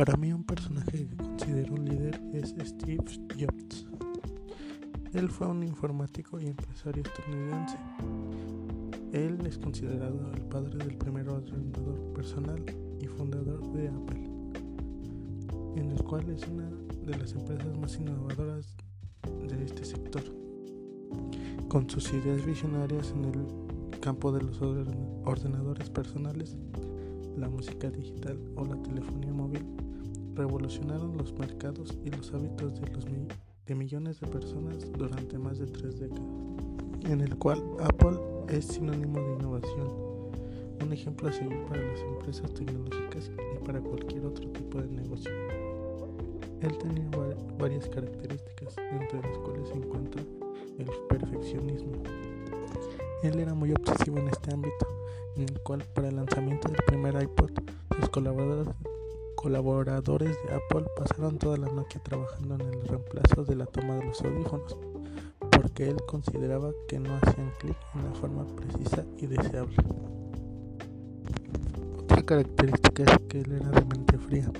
Para mí un personaje que considero un líder es Steve Jobs. Él fue un informático y empresario estadounidense. Él es considerado el padre del primer ordenador personal y fundador de Apple, en el cual es una de las empresas más innovadoras de este sector. Con sus ideas visionarias en el campo de los ordenadores personales, la música digital o la telefonía móvil, revolucionaron los mercados y los hábitos de, los de millones de personas durante más de tres décadas, en el cual Apple es sinónimo de innovación, un ejemplo a seguir para las empresas tecnológicas y para cualquier otro tipo de negocio. Él tenía varias características, entre las cuales se encuentra el perfeccionismo. Él era muy obsesivo en este ámbito, en el cual para el lanzamiento del primer iPod, sus colaboradores de Apple pasaron toda la noche trabajando en el reemplazo de la toma de los audífonos, porque él consideraba que no hacían clic en la forma precisa y deseable. Otra característica es que él era de mente fría,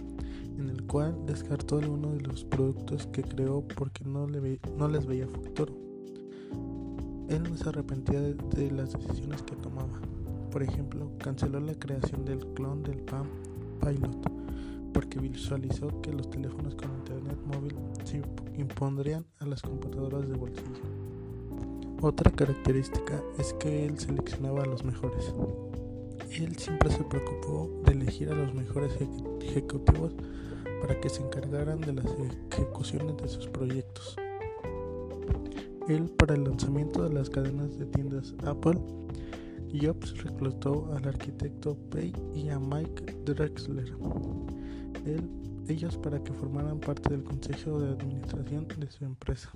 en el cual descartó algunos de los productos que creó porque no les veía futuro. Él no se arrepentía de, las decisiones que tomaba. Por ejemplo, canceló la creación del clon del PAM Pilot porque visualizó que los teléfonos con internet móvil se impondrían a las computadoras de bolsillo. Otra característica es que él seleccionaba a los mejores. Él siempre se preocupó de elegir a los mejores ejecutivos para que se encargaran de las ejecuciones de sus proyectos. Él para el lanzamiento de las cadenas de tiendas Apple, Jobs reclutó al arquitecto Pei y a Mike Drexler ellos para que formaran parte del consejo de administración de su empresa.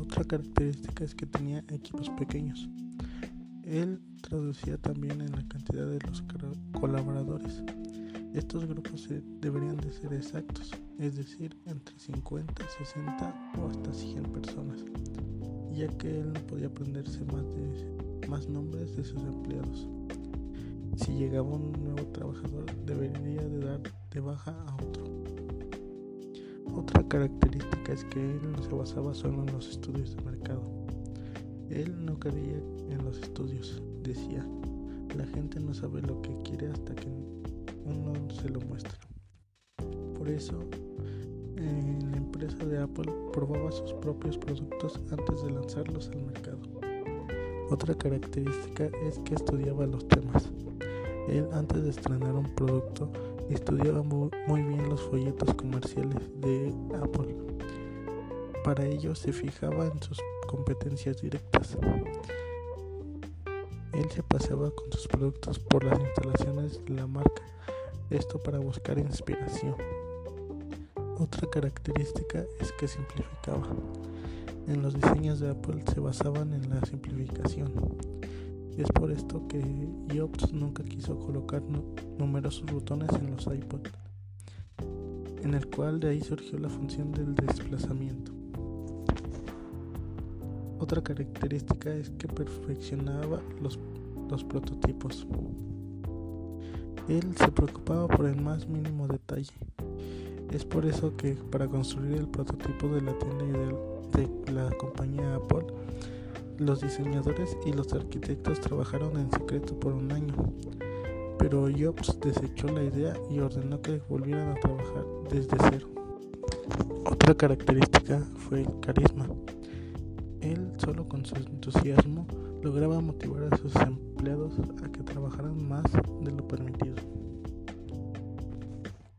Otra característica es que tenía equipos pequeños. Él traducía también en la cantidad de los colaboradores. Estos grupos deberían de ser exactos, es decir, entre 50, 60 o hasta 100 personas, ya que él no podía aprenderse más, de, nombres de sus empleados. Si llegaba un nuevo trabajador, debería de dar de baja a otro. Otra característica es que él no se basaba solo en los estudios de mercado. Él no creía en los estudios. Decía, la gente no sabe lo que quiere hasta que uno se lo muestra. Por eso, la empresa de Apple probaba sus propios productos antes de lanzarlos al mercado. Otra característica es que estudiaba los temas. Él antes de estrenar un producto estudiaba muy bien los folletos comerciales de Apple. Para ello se fijaba en sus competencias directas. Él se paseaba con sus productos por las instalaciones de la marca, esto para buscar inspiración. Otra característica es que simplificaba. En los diseños de Apple se basaban en la simplificación. Es por esto que Jobs nunca quiso colocar numerosos botones en los iPod, en el cual de ahí surgió la función del desplazamiento. Otra característica es que perfeccionaba los, los prototipos. Él se preocupaba por el más mínimo detalle. Es por eso que para construir el prototipo de la tienda ideal de la compañía Apple, los diseñadores y los arquitectos trabajaron en secreto por un año, pero Jobs desechó la idea y ordenó que volvieran a trabajar desde cero. Otra característica fue el carisma. Él solo con su entusiasmo lograba motivar a sus empleados a que trabajaran más de lo permitido.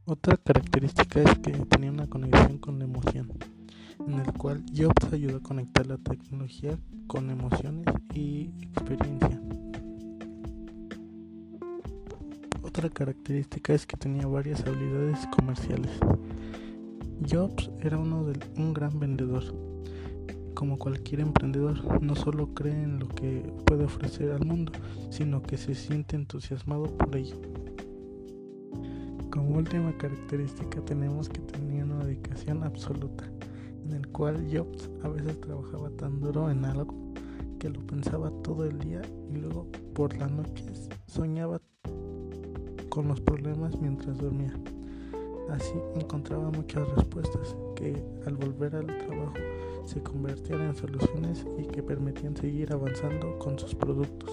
Otra característica es que tenía una conexión con la emoción en el cual Jobs ayudó a conectar la tecnología con emociones y experiencia. Otra característica es que tenía varias habilidades comerciales. Jobs era uno de, un gran vendedor. Como cualquier emprendedor, no solo cree en lo que puede ofrecer al mundo, sino que se siente entusiasmado por ello. Como última característica tenemos que tenía una dedicación absoluta en el cual Jobs a veces trabajaba tan duro en algo que lo pensaba todo el día y luego por las noches soñaba con los problemas mientras dormía. Así encontraba muchas respuestas que al volver al trabajo se convertían en soluciones y que permitían seguir avanzando con sus productos.